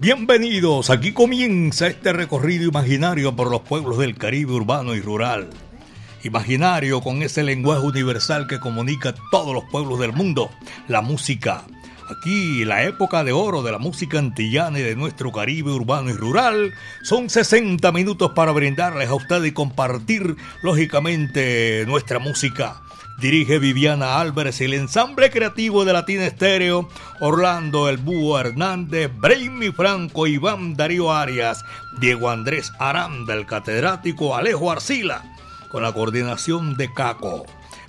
Bienvenidos. Aquí comienza este recorrido imaginario por los pueblos del Caribe urbano y rural. Imaginario con ese lenguaje universal que comunica todos los pueblos del mundo, la música. Aquí, la época de oro de la música antillana y de nuestro Caribe urbano y rural, son 60 minutos para brindarles a ustedes y compartir, lógicamente, nuestra música Dirige Viviana Álvarez y el ensamble creativo de Latina Estéreo, Orlando El Búho Hernández, Brainy Franco, Iván Darío Arias, Diego Andrés Aranda, el catedrático Alejo Arcila, con la coordinación de Caco.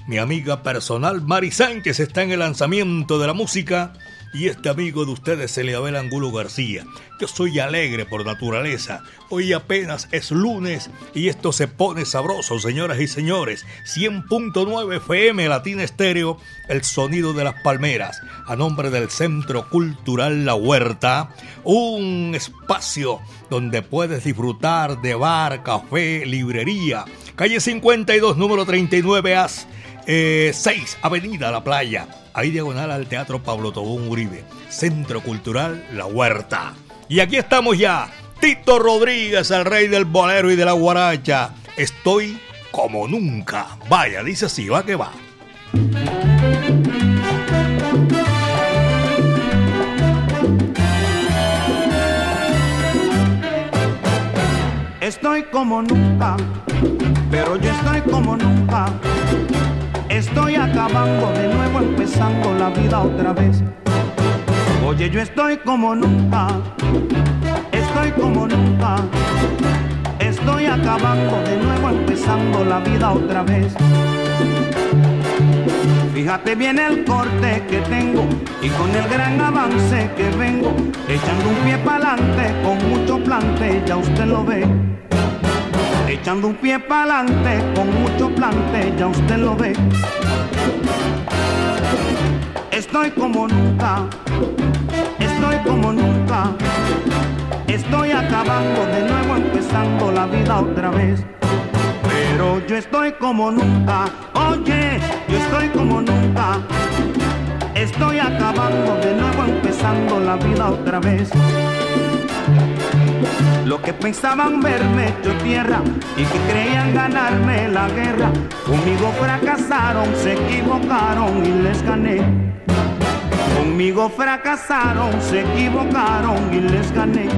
Mi amiga personal Mari Sánchez está en el lanzamiento de la música y este amigo de ustedes, Eliabel Angulo García. Yo soy alegre por naturaleza. Hoy apenas es lunes y esto se pone sabroso, señoras y señores. 100.9 FM Latina Estéreo, el sonido de las palmeras. A nombre del Centro Cultural La Huerta, un espacio donde puedes disfrutar de bar, café, librería. Calle 52, número 39 As, 6, eh, Avenida La Playa ahí diagonal al Teatro Pablo Tobón Uribe, Centro Cultural La Huerta. Y aquí estamos ya, Tito Rodríguez, el rey del bolero y de la guaracha. Estoy como nunca. Vaya, dice así, va que va. Estoy como nunca, pero yo estoy como nunca Estoy acabando de nuevo, empezando la vida otra vez. Oye, yo estoy como nunca, estoy como nunca. Estoy acabando de nuevo, empezando la vida otra vez. Fíjate bien el corte que tengo y con el gran avance que vengo, echando un pie para adelante con mucho plante, ya usted lo ve. Echando un pie para adelante con mucho plante, ya usted lo ve. Estoy como nunca, estoy como nunca. Estoy acabando de nuevo, empezando la vida otra vez. Pero yo estoy como nunca, oye, yo estoy como nunca. Estoy acabando de nuevo, empezando la vida otra vez. Los que pensaban verme hecho tierra y que creían ganarme la guerra, conmigo fracasaron, se equivocaron y les gané. Conmigo fracasaron, se equivocaron y les gané.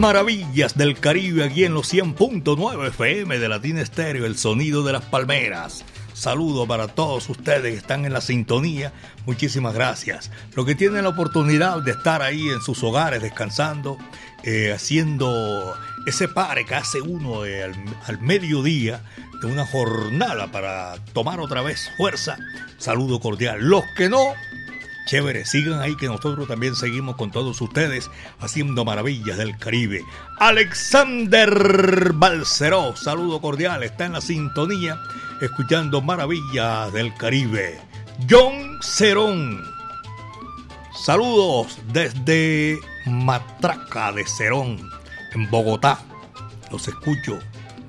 Maravillas del Caribe aquí en los 100.9 FM de Latina Estéreo, el sonido de las palmeras. Saludo para todos ustedes que están en la sintonía. Muchísimas gracias. Los que tienen la oportunidad de estar ahí en sus hogares descansando, eh, haciendo ese pare que hace uno al, al mediodía de una jornada para tomar otra vez fuerza. Saludo cordial. Los que no, Chévere, sigan ahí que nosotros también seguimos con todos ustedes haciendo maravillas del Caribe. Alexander Balceró, saludo cordial, está en la sintonía escuchando maravillas del Caribe. John Cerón, saludos desde Matraca de Cerón, en Bogotá. Los escucho,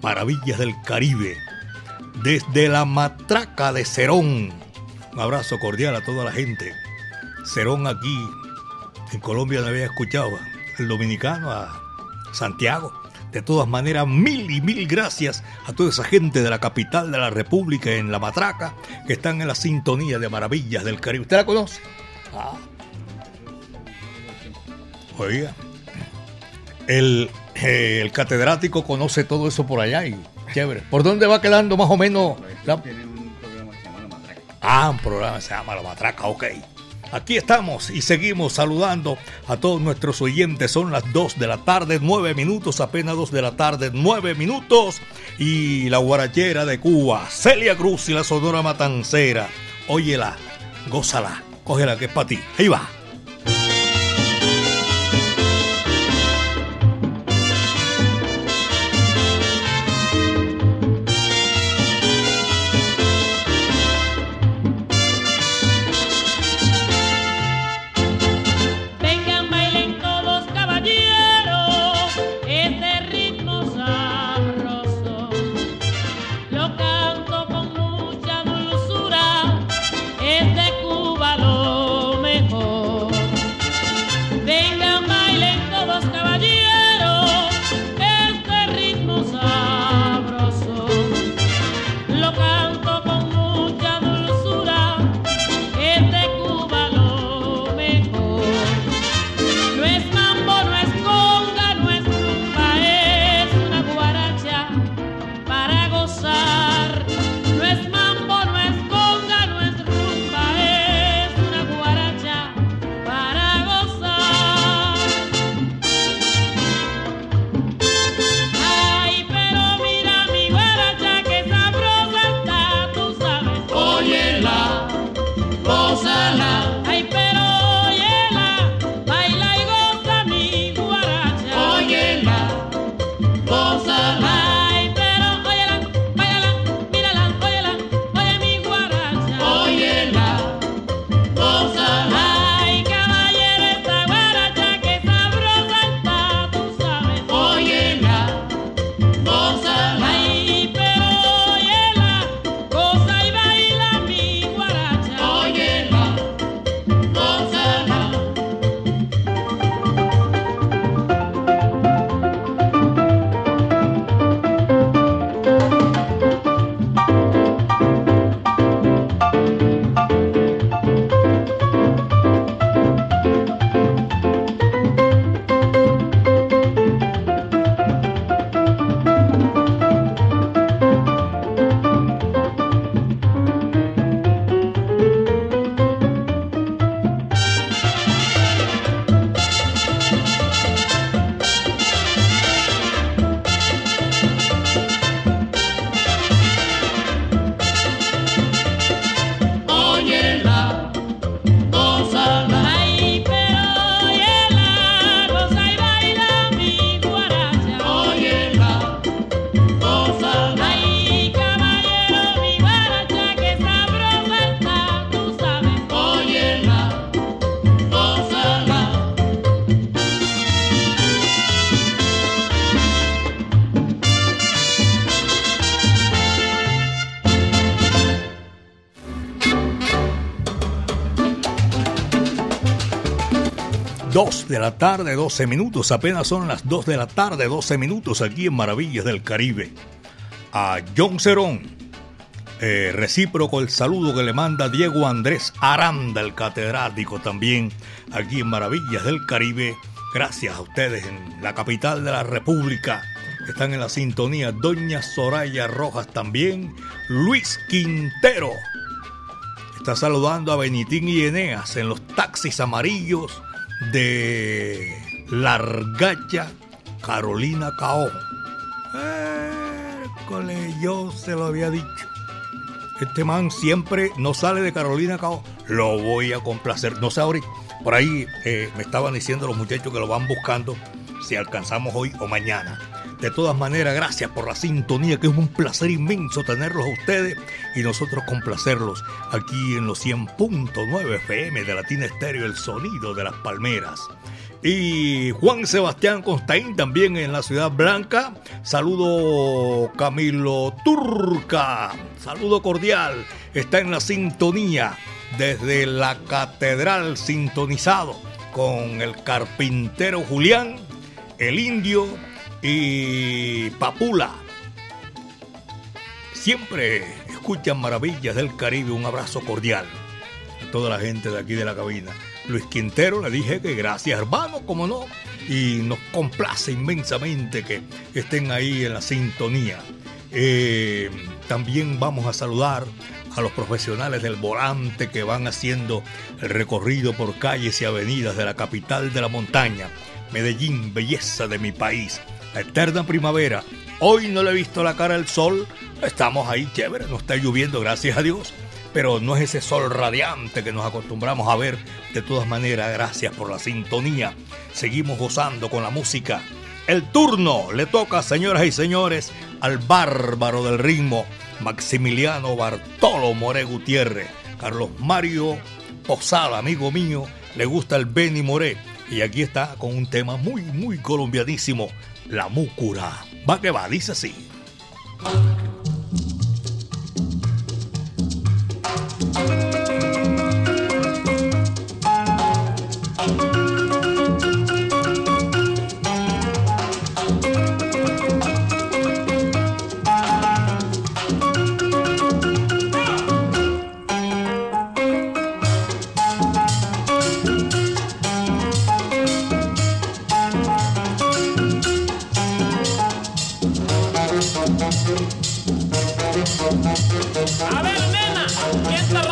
maravillas del Caribe. Desde la Matraca de Cerón. Un abrazo cordial a toda la gente. Cerón aquí, en Colombia no había escuchado, el dominicano, a Santiago. De todas maneras, mil y mil gracias a toda esa gente de la capital de la República en La Matraca que están en la sintonía de Maravillas del Caribe. ¿Usted la conoce? Ah. Oiga, el, eh, el catedrático conoce todo eso por allá y chévere. ¿Por dónde va quedando más o menos? La... Ah, un programa que se llama La Matraca, ok. Aquí estamos y seguimos saludando a todos nuestros oyentes. Son las 2 de la tarde, 9 minutos, apenas 2 de la tarde, 9 minutos. Y la guarachera de Cuba, Celia Cruz y la Sonora Matancera. Óyela, gózala, cógela que es para ti. Ahí va. La tarde, 12 minutos. Apenas son las 2 de la tarde, 12 minutos aquí en Maravillas del Caribe. A John Cerón, eh, recíproco el saludo que le manda Diego Andrés Aranda, el catedrático también, aquí en Maravillas del Caribe, Gracias a ustedes en la capital de la República. Están en la sintonía Doña Soraya Rojas también. Luis Quintero. Está saludando a Benitín y Eneas en los taxis amarillos de Largacha, Carolina Cao. Hércules, yo se lo había dicho. Este man siempre no sale de Carolina Cao. Lo voy a complacer. No sé ahorita. Por ahí eh, me estaban diciendo los muchachos que lo van buscando si alcanzamos hoy o mañana. De todas maneras, gracias por la sintonía, que es un placer inmenso tenerlos a ustedes y nosotros complacerlos aquí en los 100.9 FM de Latina Estéreo, el sonido de las palmeras. Y Juan Sebastián Constaín también en la Ciudad Blanca. Saludo Camilo Turca. Saludo cordial. Está en la sintonía desde la Catedral sintonizado con el carpintero Julián, el indio y Papula. Siempre escuchan maravillas del Caribe. Un abrazo cordial a toda la gente de aquí de la cabina. Luis Quintero le dije que gracias hermano, como no, y nos complace inmensamente que estén ahí en la sintonía. Eh, también vamos a saludar a los profesionales del volante que van haciendo el recorrido por calles y avenidas de la capital de la montaña, Medellín, belleza de mi país eterna primavera. Hoy no le he visto la cara al sol, estamos ahí chévere, no está lloviendo, gracias a Dios, pero no es ese sol radiante que nos acostumbramos a ver. De todas maneras, gracias por la sintonía. Seguimos gozando con la música. El turno le toca, señoras y señores, al bárbaro del ritmo, Maximiliano Bartolo More Gutiérrez. Carlos Mario Posada, amigo mío, le gusta el Benny Moré. Y aquí está con un tema muy, muy colombianísimo la Múcura. Va que va, dice así. A ver, nena, ¿quién te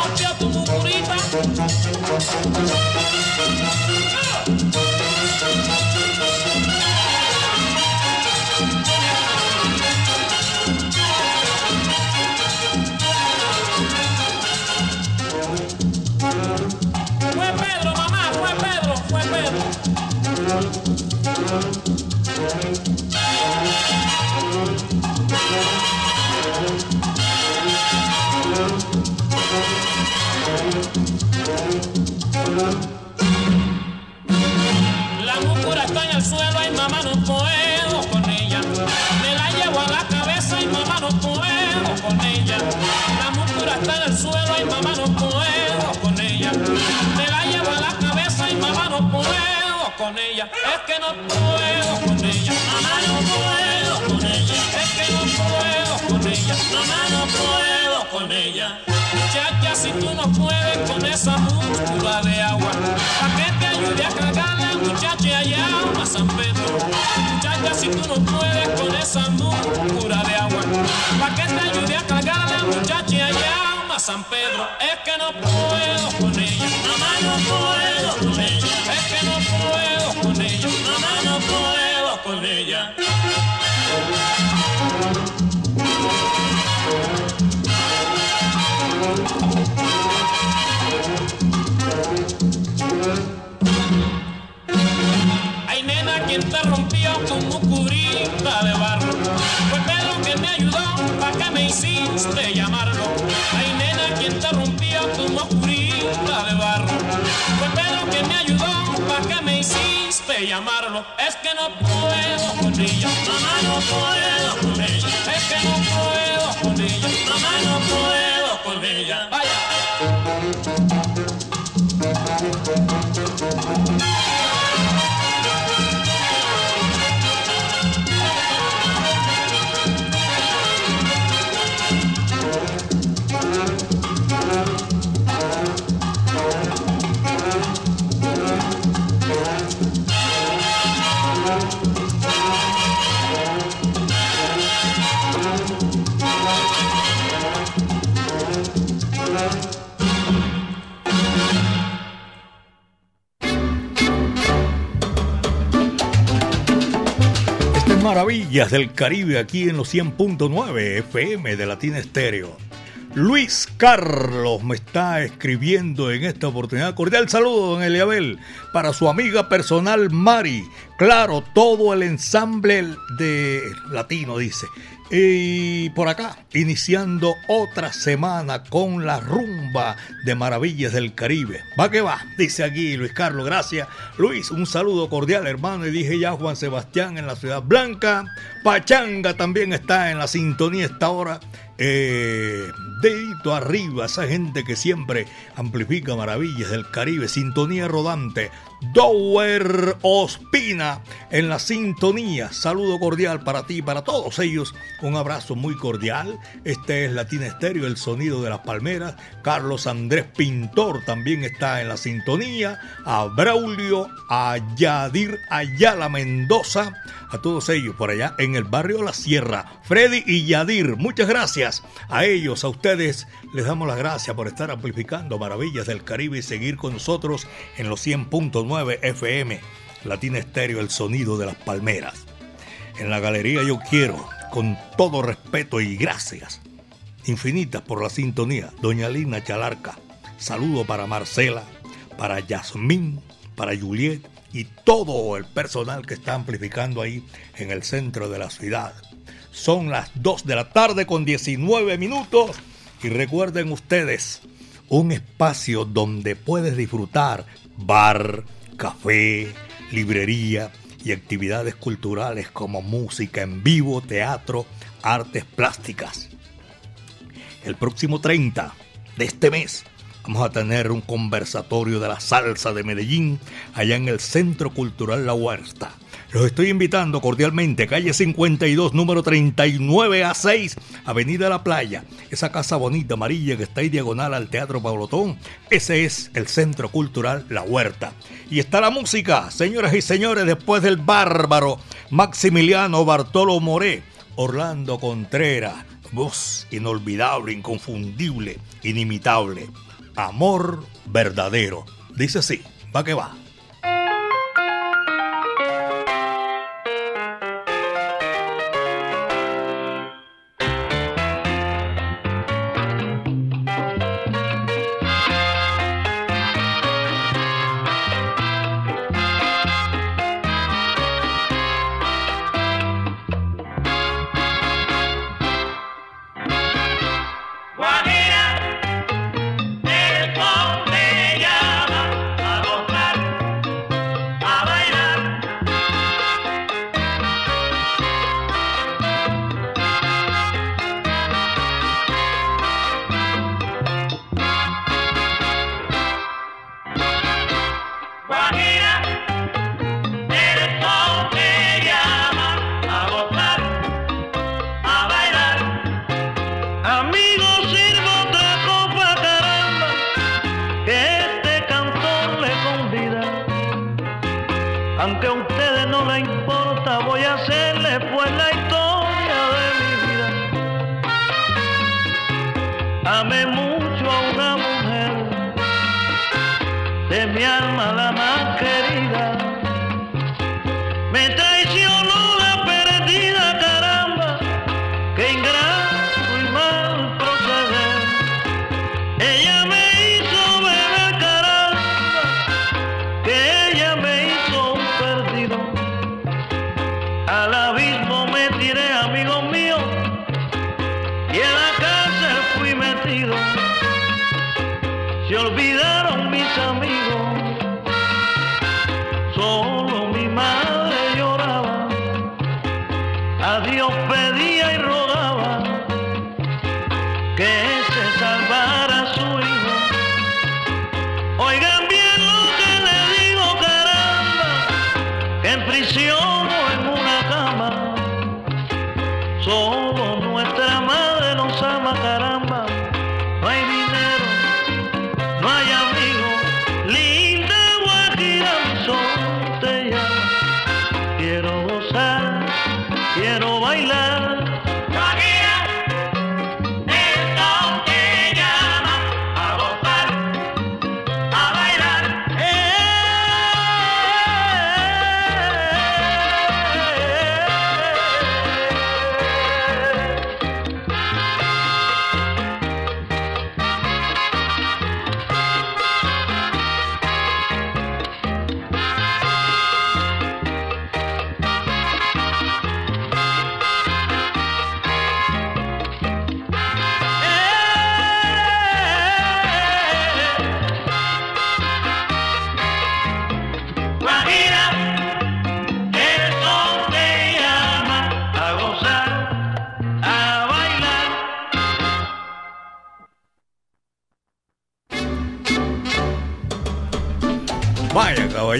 San te rompía como curita de barro. Fue Pedro que me ayudó para que me hiciste llamarlo. Es que no puedo con ella, mamá no puedo con ella. Es que no puedo con ella, mamá no puedo con ella. Maravillas del Caribe aquí en los 100.9 FM de Latina Estéreo. Luis Carlos me está escribiendo en esta oportunidad. Cordial saludo, don Eliabel, para su amiga personal Mari. Claro, todo el ensamble de latino, dice. Y por acá, iniciando otra semana con la rumba de Maravillas del Caribe. Va que va, dice aquí Luis Carlos, gracias. Luis, un saludo cordial, hermano. Y dije ya Juan Sebastián en la Ciudad Blanca. Pachanga también está en la sintonía esta hora. Eh, dedito arriba, esa gente que siempre amplifica maravillas del Caribe, sintonía rodante. Dower Ospina en la sintonía. Saludo cordial para ti y para todos ellos. Un abrazo muy cordial. Este es Latina Estéreo, el sonido de las palmeras. Carlos Andrés Pintor también está en la sintonía. A Braulio, a Yadir Ayala Mendoza. A todos ellos por allá en el barrio La Sierra. Freddy y Yadir, muchas gracias a ellos, a ustedes. Les damos las gracias por estar amplificando maravillas del Caribe y seguir con nosotros en los 100.9 FM. Latina Estéreo, el sonido de las palmeras. En la galería yo quiero, con todo respeto y gracias infinitas por la sintonía, doña Lina Chalarca. Saludo para Marcela, para Yasmín, para Juliet y todo el personal que está amplificando ahí en el centro de la ciudad. Son las 2 de la tarde con 19 minutos y recuerden ustedes, un espacio donde puedes disfrutar bar, café, librería y actividades culturales como música en vivo, teatro, artes plásticas. El próximo 30 de este mes vamos a tener un conversatorio de la salsa de Medellín allá en el Centro Cultural La Huerta. Los estoy invitando cordialmente, calle 52, número 39 a 6, Avenida La Playa. Esa casa bonita amarilla que está ahí diagonal al Teatro Paulotón. Ese es el Centro Cultural La Huerta. Y está la música, señoras y señores, después del bárbaro Maximiliano Bartolo Moré, Orlando Contreras, voz inolvidable, inconfundible, inimitable. Amor verdadero. Dice así, va que va.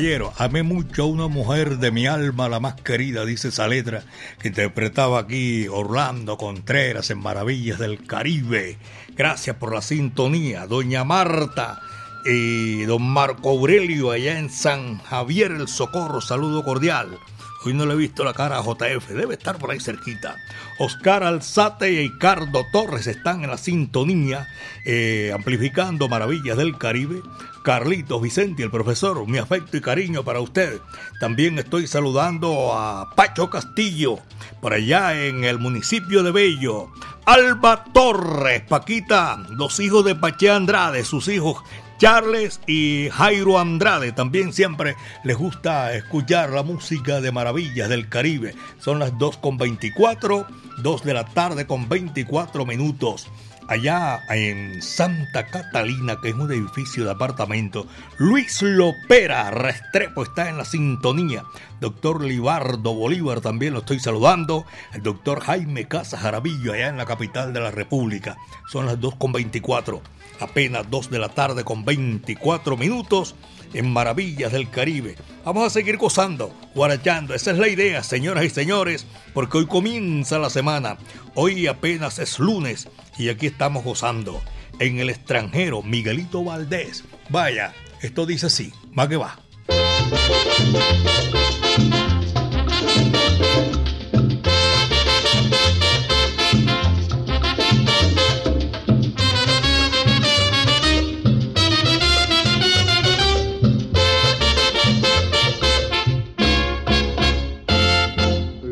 Caballero, amé mucho a una mujer de mi alma, la más querida, dice esa letra que interpretaba aquí Orlando Contreras en Maravillas del Caribe. Gracias por la sintonía, doña Marta y don Marco Aurelio allá en San Javier el Socorro, saludo cordial. Hoy no le he visto la cara a JF, debe estar por ahí cerquita. Oscar Alzate y Ricardo Torres están en la sintonía, eh, amplificando maravillas del Caribe. Carlitos Vicente, el profesor, mi afecto y cariño para usted. También estoy saludando a Pacho Castillo, por allá en el municipio de Bello. Alba Torres, Paquita, los hijos de Pache Andrade, sus hijos Charles y Jairo Andrade también siempre les gusta escuchar la música de Maravillas del Caribe. Son las 2 con 24, 2 de la tarde con 24 minutos. Allá en Santa Catalina, que es un edificio de apartamento, Luis Lopera Restrepo está en la sintonía. Doctor Libardo Bolívar también lo estoy saludando. El doctor Jaime Casa Jarabillo, allá en la capital de la República. Son las 2 con 24 apenas 2 de la tarde con 24 minutos en Maravillas del Caribe. Vamos a seguir gozando, guarachando. Esa es la idea, señoras y señores, porque hoy comienza la semana. Hoy apenas es lunes y aquí estamos gozando. En el extranjero, Miguelito Valdés. Vaya, esto dice así, más que va.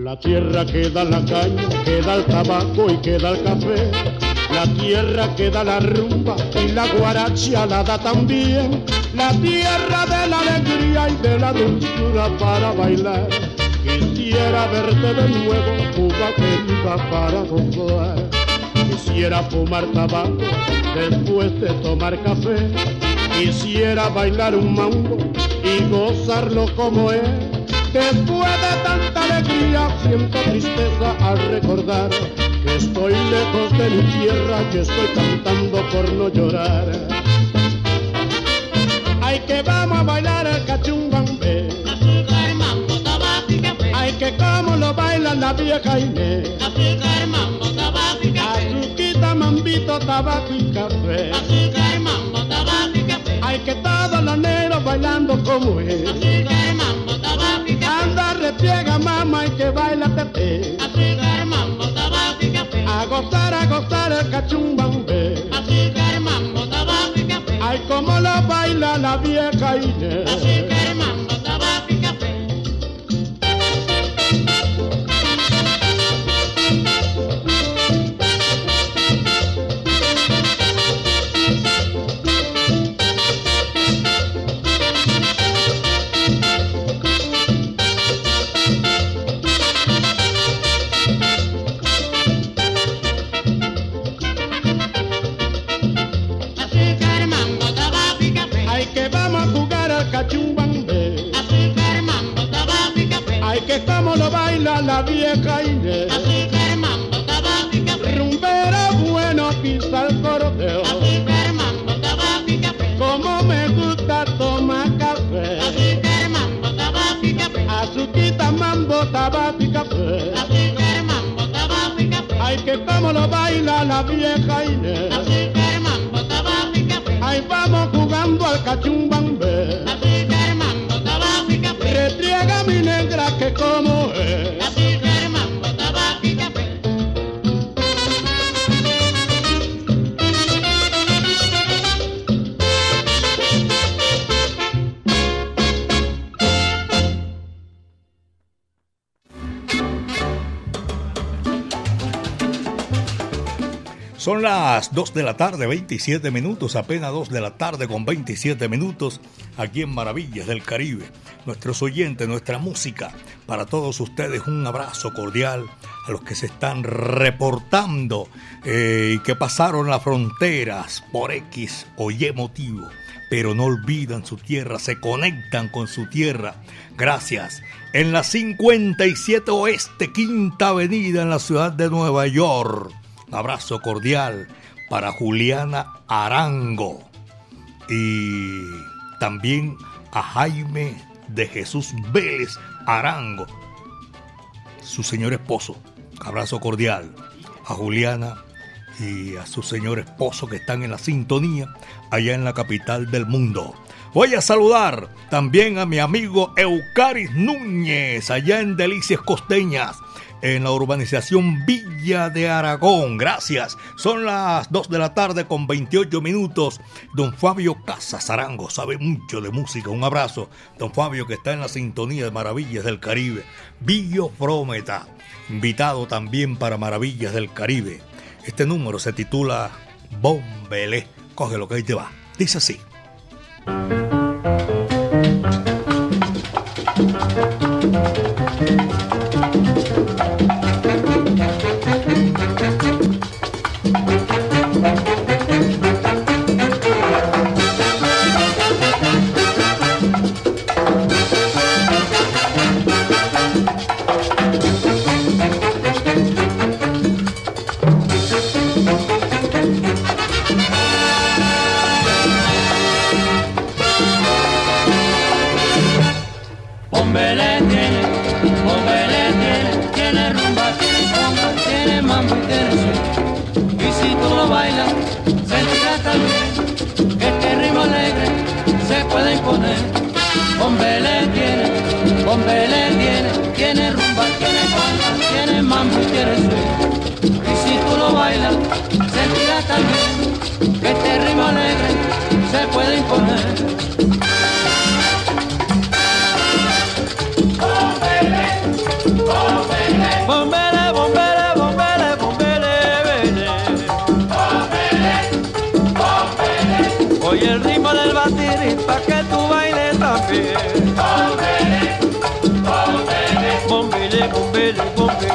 La tierra que da la caña, que da el tabaco y que da el café. La tierra que da la rumba y la guaracha la da también. La tierra de la alegría y de la dulzura para bailar. Quisiera verte de nuevo, Cuba para gozar. Quisiera fumar tabaco después de tomar café. Quisiera bailar un mambo y gozarlo como es Después de tanta alegría siento tristeza al recordar que estoy lejos de mi tierra, que estoy cantando por no llorar. Ay que vamos a bailar el cachumbambe. Ay que como lo bailan la vieja Inés. Azuquita, mambito, tabaco y café. Ay que todos los negros bailando como es. Que baila Pepe. Azúcar, mambo, tabaco y café. A gozar, a gozar el cachumbambe. Azúcar, mambo, tabaco y café. Ay, como lo baila la vieja Inés. 2 de la tarde, 27 minutos, apenas 2 de la tarde con 27 minutos, aquí en Maravillas del Caribe. Nuestros oyentes, nuestra música, para todos ustedes un abrazo cordial a los que se están reportando eh, y que pasaron las fronteras por X o Y motivo, pero no olvidan su tierra, se conectan con su tierra. Gracias. En la 57 Oeste, Quinta Avenida, en la ciudad de Nueva York. Abrazo cordial para Juliana Arango y también a Jaime de Jesús Vélez Arango, su señor esposo. Abrazo cordial a Juliana y a su señor esposo que están en la sintonía allá en la capital del mundo. Voy a saludar también a mi amigo Eucaris Núñez allá en Delicias Costeñas en la urbanización Villa de Aragón. Gracias. Son las 2 de la tarde con 28 minutos. Don Fabio Casas Arango sabe mucho de música. Un abrazo. Don Fabio que está en la sintonía de Maravillas del Caribe. Villo Prometa, invitado también para Maravillas del Caribe. Este número se titula Bombele. Coge lo que ahí te va. Dice así. Thank you.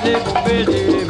Las 2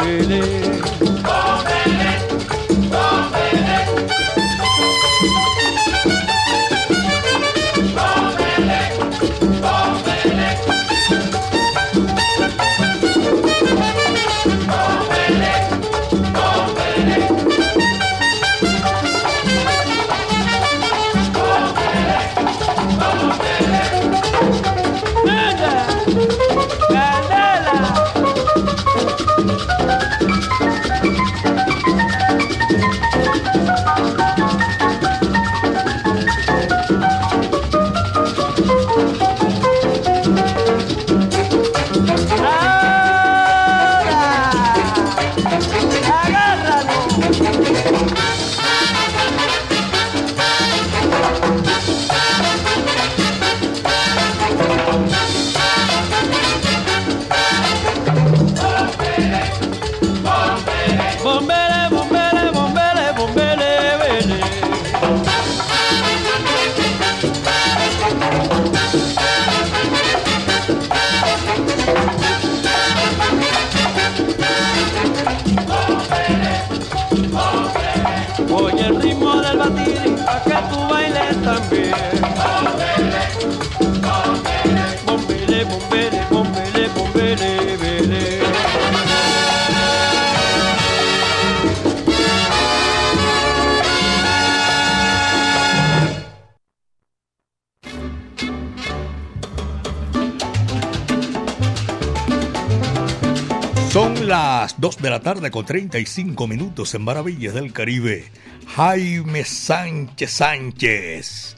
de la tarde con 35 minutos en Maravillas del Caribe. Jaime Sánchez Sánchez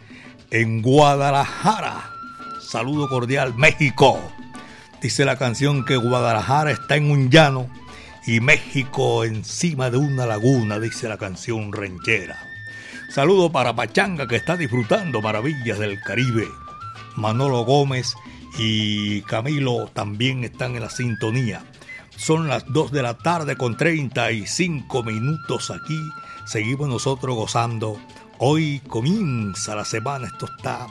en Guadalajara. Saludo cordial, México. Dice la canción que Guadalajara está en un llano y México encima de una laguna, dice la canción ranchera. Saludo para Pachanga que está disfrutando Maravillas del Caribe. Manolo Gómez y Camilo también están en la sintonía. Son las 2 de la tarde con 35 minutos aquí. Seguimos nosotros gozando. Hoy comienza la semana. Esto está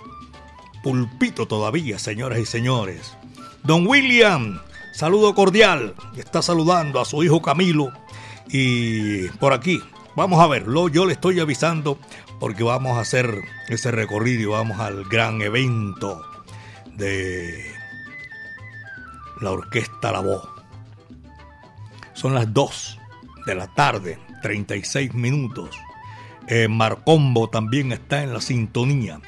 pulpito todavía, señoras y señores. Don William, saludo cordial. Está saludando a su hijo Camilo. Y por aquí, vamos a verlo. Yo le estoy avisando porque vamos a hacer ese recorrido y vamos al gran evento de la Orquesta La Voz. Son las 2 de la tarde, 36 minutos. Eh, Marcombo también está en la sintonía.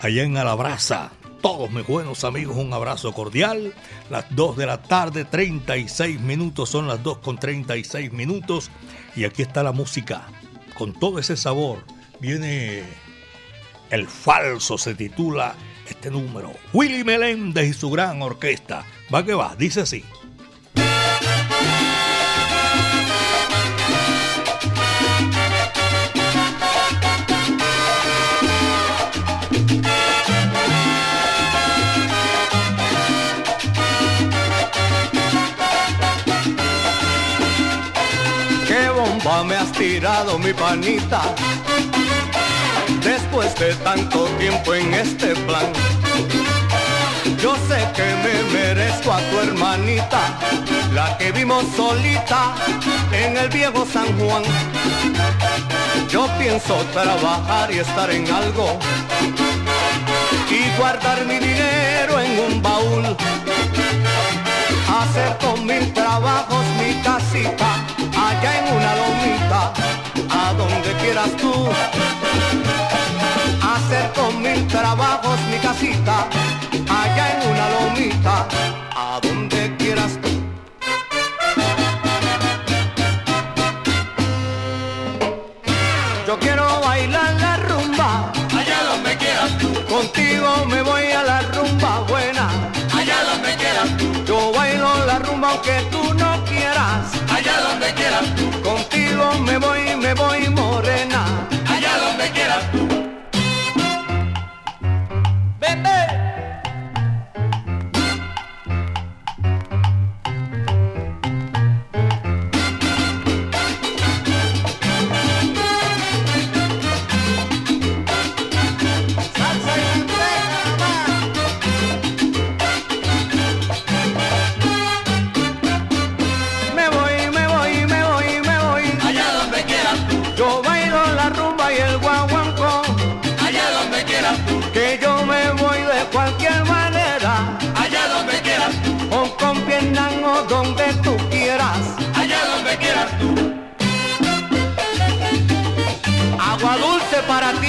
Allá en Alabraza, todos mis buenos amigos un abrazo cordial. Las 2 de la tarde, 36 minutos, son las 2 con 36 minutos. Y aquí está la música, con todo ese sabor. Viene El Falso, se titula este número. Willy Meléndez y su gran orquesta. Va que va, dice así. Tirado mi panita. Después de tanto tiempo en este plan Yo sé que me merezco a tu hermanita La que vimos solita en el viejo San Juan. Yo pienso trabajar y estar en algo Y guardar mi dinero en un baúl. Hacer con mil trabajos mi casita allá en una lomita, a donde quieras tú. Hacer con mil trabajos mi casita allá en una lomita, para ti,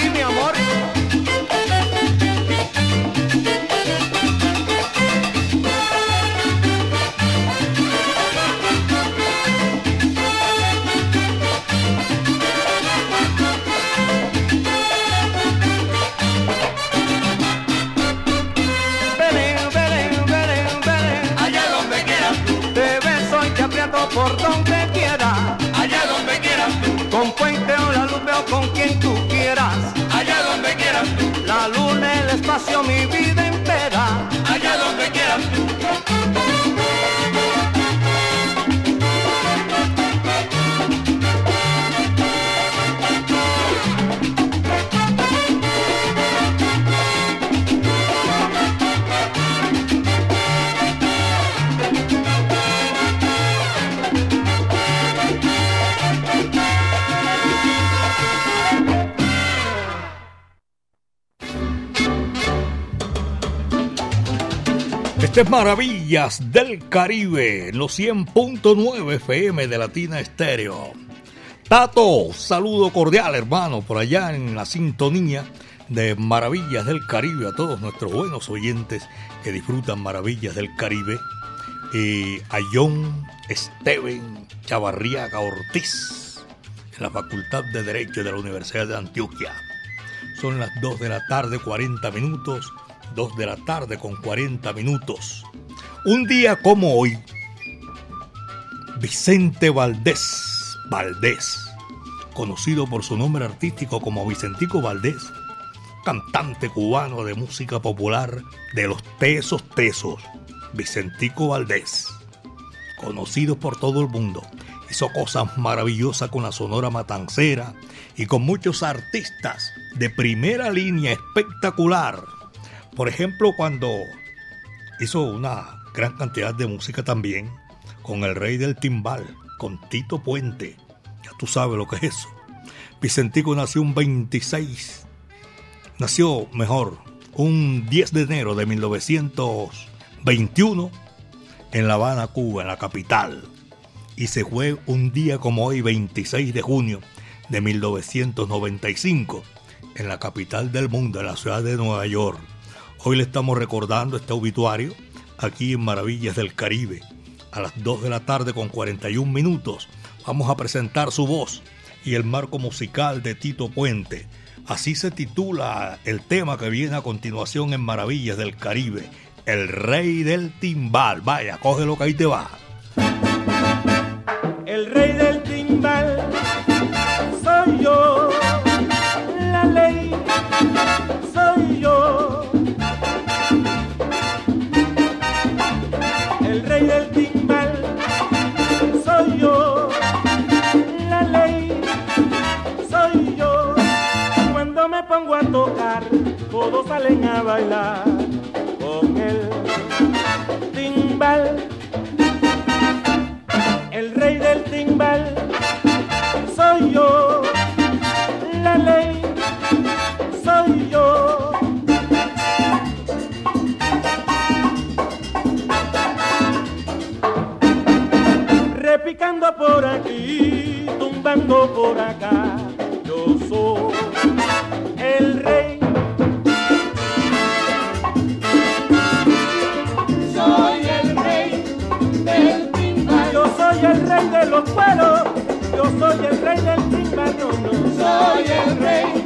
La luna, el espacio, mi vida Maravillas del Caribe, los 100.9 FM de Latina Estéreo. Tato, saludo cordial hermano por allá en la sintonía de Maravillas del Caribe a todos nuestros buenos oyentes que disfrutan Maravillas del Caribe. Y a John Steven Chavarriaga Ortiz en la Facultad de Derecho de la Universidad de Antioquia. Son las 2 de la tarde, 40 minutos. 2 de la tarde con 40 minutos. Un día como hoy, Vicente Valdés, Valdés, conocido por su nombre artístico como Vicentico Valdés, cantante cubano de música popular de los Tesos Tesos, Vicentico Valdés, conocido por todo el mundo. Hizo cosas maravillosas con la Sonora Matancera y con muchos artistas de primera línea espectacular. Por ejemplo, cuando hizo una gran cantidad de música también con el rey del timbal, con Tito Puente. Ya tú sabes lo que es eso. Vicentico nació un 26, nació mejor, un 10 de enero de 1921 en La Habana, Cuba, en la capital. Y se fue un día como hoy, 26 de junio de 1995, en la capital del mundo, en la ciudad de Nueva York Hoy le estamos recordando este obituario aquí en Maravillas del Caribe. A las 2 de la tarde con 41 minutos vamos a presentar su voz y el marco musical de Tito Puente. Así se titula el tema que viene a continuación en Maravillas del Caribe. El rey del timbal. Vaya, cógelo que ahí te va. El rey del timbal pongo a tocar, todos salen a bailar con el timbal el rey del timbal soy yo, la ley soy yo. Repicando por aquí, tumbando por acá, Soy el rey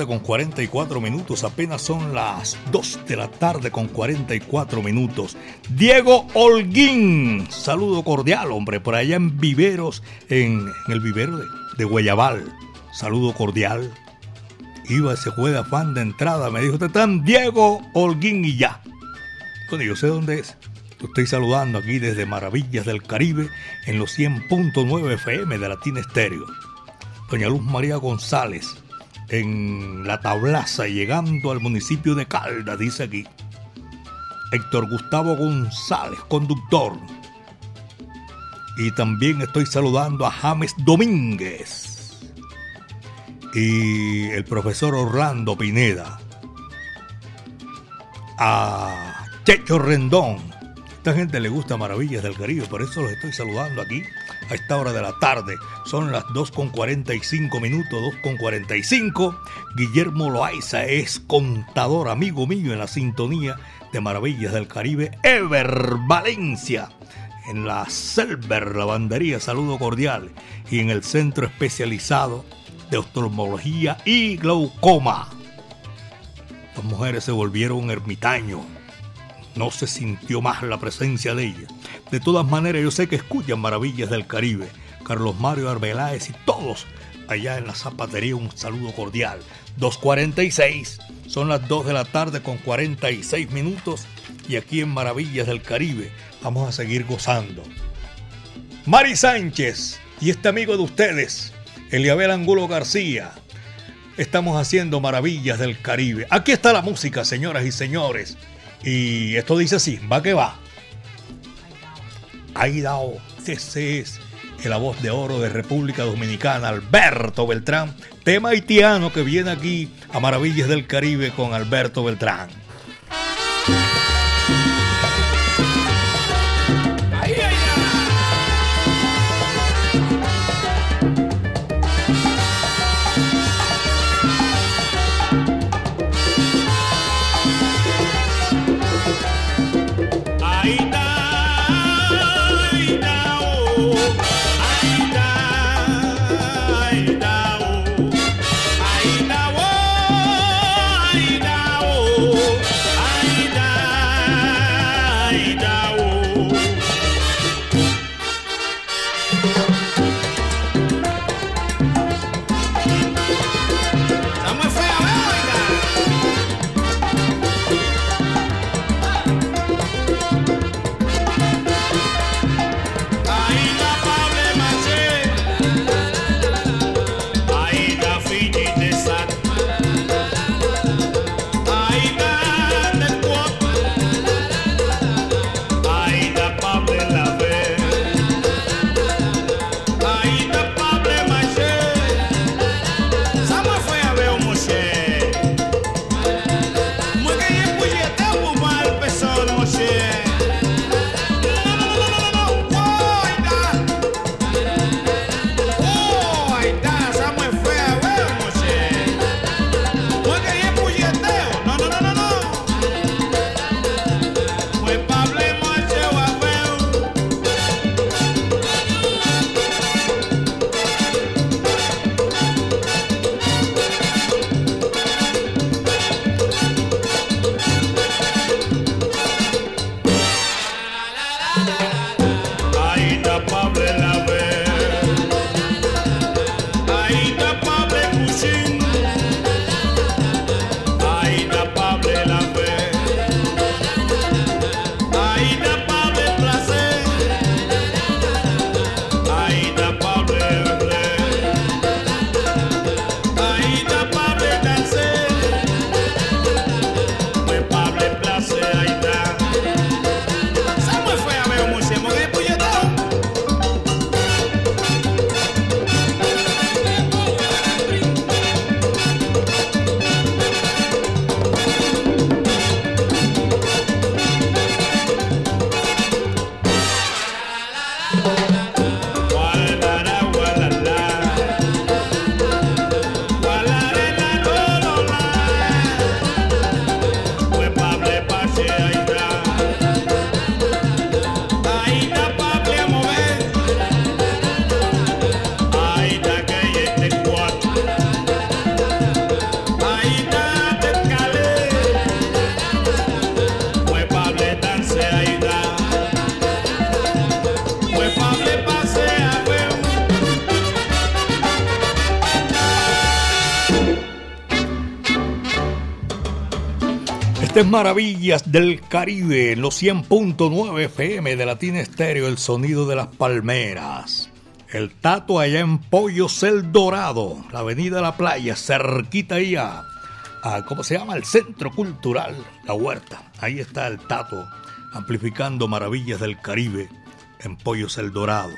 tarde con 44 minutos, apenas son las 2 de la tarde con 44 minutos. Diego Holguín, saludo cordial, hombre, por allá en Viveros, en, el vivero de, de Guayabal. Saludo cordial. Iba ese juez de de entrada, me dijo, te están Diego Holguín y ya. Bueno, yo sé dónde es. Lo estoy saludando aquí desde Maravillas del Caribe en los 100.9 FM de Latina Estéreo. Doña Luz María González, en La Tablaza, llegando al municipio de Calda, dice aquí. Héctor Gustavo González, conductor. Y también estoy saludando a James Domínguez. Y el profesor Orlando Pineda. A Checho Rendón. Esta gente le gusta Maravillas del Caribe, por eso los estoy saludando aquí a esta hora de la tarde. Son las 2.45 minutos, 2.45. Guillermo Loaiza es contador, amigo mío, en la sintonía de Maravillas del Caribe. Ever Valencia, en la Selver Lavandería, saludo cordial. Y en el Centro Especializado de Oftalmología y Glaucoma. Las mujeres se volvieron ermitaños. No se sintió más la presencia de ella. De todas maneras, yo sé que escuchan Maravillas del Caribe. Carlos Mario Arbeláez y todos allá en la zapatería, un saludo cordial. 2.46, son las 2 de la tarde con 46 minutos y aquí en Maravillas del Caribe vamos a seguir gozando Mari Sánchez y este amigo de ustedes, Eliabel Angulo García. Estamos haciendo maravillas del Caribe. Aquí está la música, señoras y señores. Y esto dice así, va que va. Aidao, ese es la voz de oro de República Dominicana, Alberto Beltrán, tema haitiano que viene aquí a Maravillas del Caribe con Alberto Beltrán. Maravillas del Caribe, los 100.9 FM de Latina Estéreo, el sonido de las palmeras. El Tato allá en Pollos El Dorado, la avenida La Playa, cerquita ahí a, ¿cómo se llama? El Centro Cultural La Huerta. Ahí está el Tato, amplificando Maravillas del Caribe en Pollos El Dorado.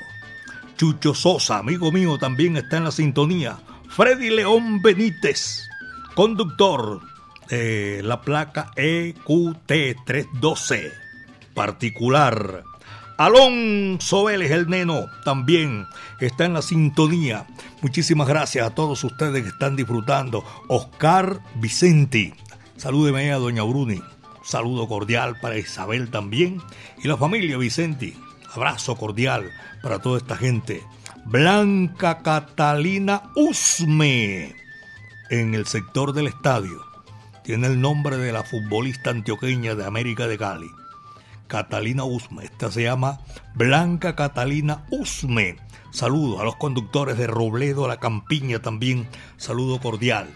Chucho Sosa, amigo mío, también está en la sintonía. Freddy León Benítez, conductor la placa EQT312 particular. Alonso Vélez, el neno, también está en la sintonía. Muchísimas gracias a todos ustedes que están disfrutando. Oscar Vicenti, salúdeme a doña Bruni. Saludo cordial para Isabel también y la familia Vicenti. Abrazo cordial para toda esta gente. Blanca Catalina Usme en el sector del estadio tiene el nombre de la futbolista antioqueña de América de Cali, Catalina Usme. Esta se llama Blanca Catalina Usme. Saludo a los conductores de Robledo, La Campiña también, saludo cordial.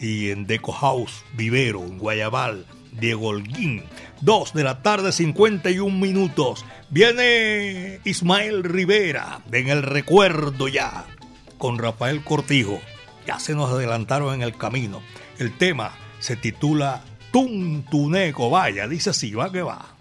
Y en Deco House, Vivero, en Guayabal, Diego Holguín. Dos de la tarde, 51 minutos. Viene Ismael Rivera en el recuerdo ya con Rafael Cortijo. Ya se nos adelantaron en el camino. El tema se titula Tuntuneco. Vaya, dice así, va que va.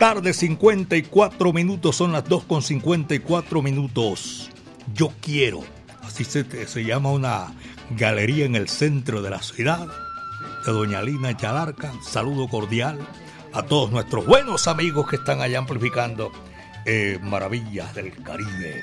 Tarde, 54 minutos, son las 2 con 54 minutos. Yo quiero, así se, se llama una galería en el centro de la ciudad de Doña Lina Chalarca. Saludo cordial a todos nuestros buenos amigos que están allá amplificando eh, Maravillas del Caribe.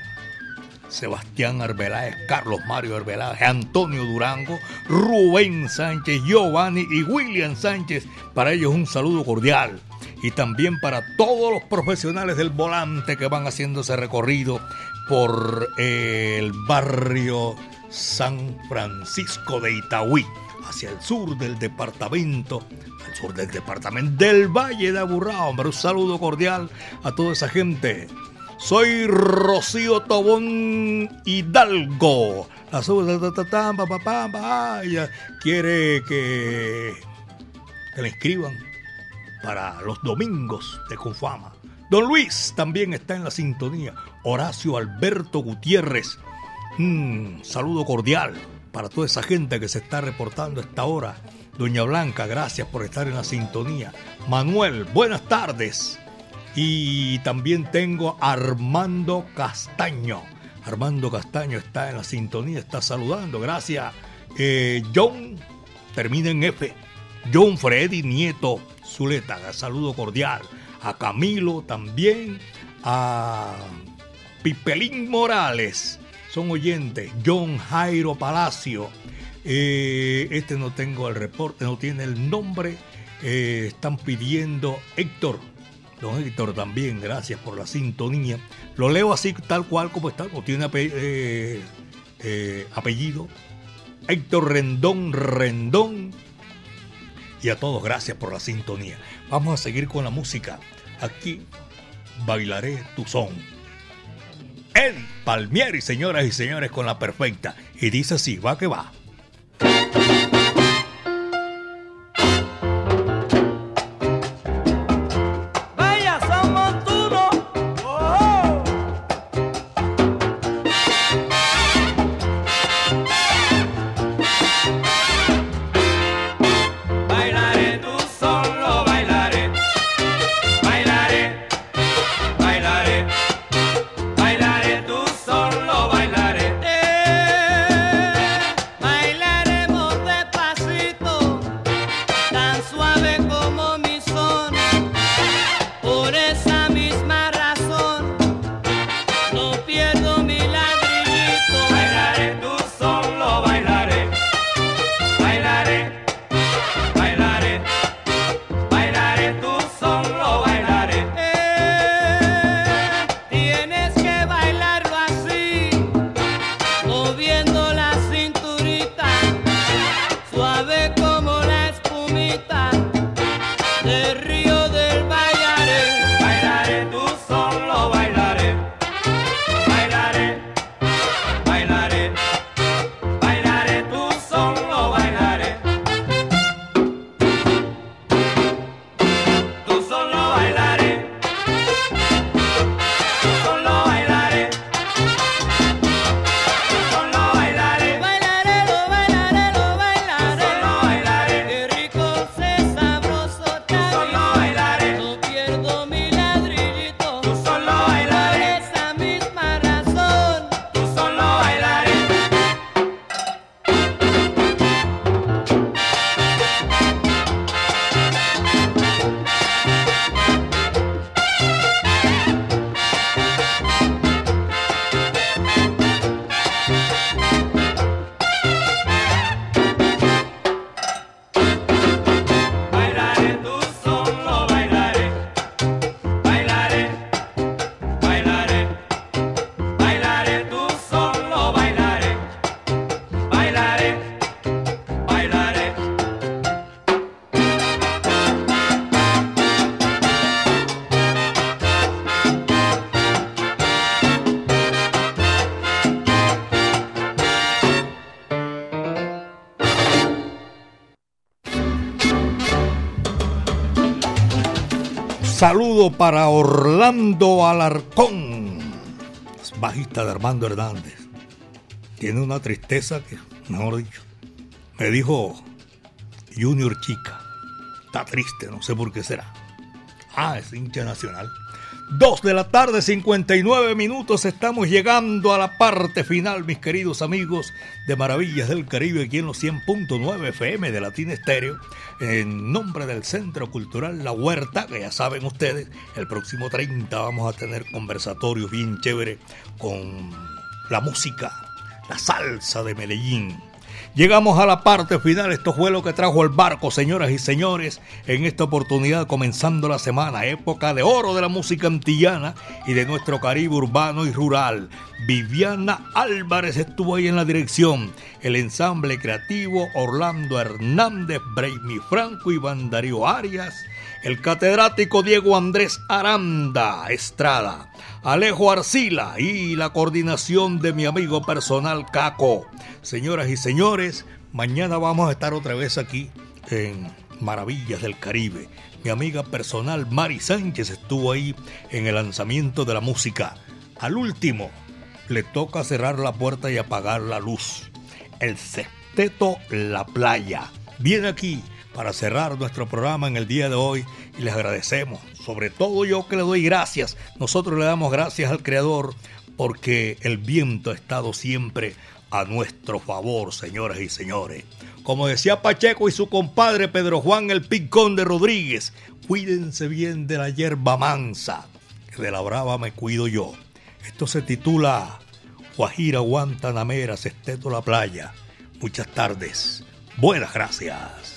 Sebastián Arbeláez, Carlos Mario Arbeláez, Antonio Durango, Rubén Sánchez, Giovanni y William Sánchez. Para ellos un saludo cordial y también para todos los profesionales del volante que van haciendo ese recorrido por eh, el barrio San Francisco de Itaúí, hacia el sur del departamento, al sur del departamento del Valle de Aburrao. un saludo cordial a toda esa gente. Soy Rocío Tobón Hidalgo. La quiere que, que le escriban para los domingos de Confama. Don Luis también está en la sintonía. Horacio Alberto Gutiérrez. Un saludo cordial para toda esa gente que se está reportando esta hora. Doña Blanca, gracias por estar en la sintonía. Manuel, buenas tardes. Y también tengo a Armando Castaño. Armando Castaño está en la sintonía, está saludando. Gracias. Eh, John, termina en F. John Freddy Nieto Zuleta, saludo cordial. A Camilo también, a Pipelín Morales, son oyentes. John Jairo Palacio, eh, este no tengo el reporte, no tiene el nombre. Eh, están pidiendo Héctor. Don Héctor también, gracias por la sintonía. Lo leo así, tal cual como está, no tiene eh, apellido. Héctor Rendón Rendón y a todos gracias por la sintonía. Vamos a seguir con la música. Aquí bailaré tu son. Eddie. Palmieri, señoras y señores, con la perfecta. Y dice así, va que va. Saludo para Orlando Alarcón, bajista de Armando Hernández. Tiene una tristeza que, mejor dicho, me dijo Junior Chica. Está triste, no sé por qué será. Ah, es hincha nacional. Dos de la tarde, 59 minutos. Estamos llegando a la parte final, mis queridos amigos de Maravillas del Caribe, aquí en los 100.9 FM de Latina Estéreo. En nombre del Centro Cultural La Huerta, que ya saben ustedes, el próximo 30 vamos a tener conversatorios bien chévere con la música, la salsa de Medellín. Llegamos a la parte final, esto fue lo que trajo el barco, señoras y señores, en esta oportunidad comenzando la semana, época de oro de la música antillana y de nuestro Caribe urbano y rural. Viviana Álvarez estuvo ahí en la dirección, el ensamble creativo Orlando Hernández, Braimi Franco, Iván Darío Arias, el catedrático Diego Andrés Aranda Estrada, Alejo Arcila y la coordinación de mi amigo personal Caco. Señoras y señores, mañana vamos a estar otra vez aquí en Maravillas del Caribe. Mi amiga personal Mari Sánchez estuvo ahí en el lanzamiento de la música. Al último, le toca cerrar la puerta y apagar la luz. El sexteto La Playa. Viene aquí para cerrar nuestro programa en el día de hoy y les agradecemos. Sobre todo yo que le doy gracias. Nosotros le damos gracias al Creador porque el viento ha estado siempre a nuestro favor, señoras y señores. Como decía Pacheco y su compadre Pedro Juan el Picón de Rodríguez, cuídense bien de la hierba mansa, que de la brava me cuido yo. Esto se titula Guajira, Guantanamera, Sesteto la Playa. Muchas tardes. Buenas gracias.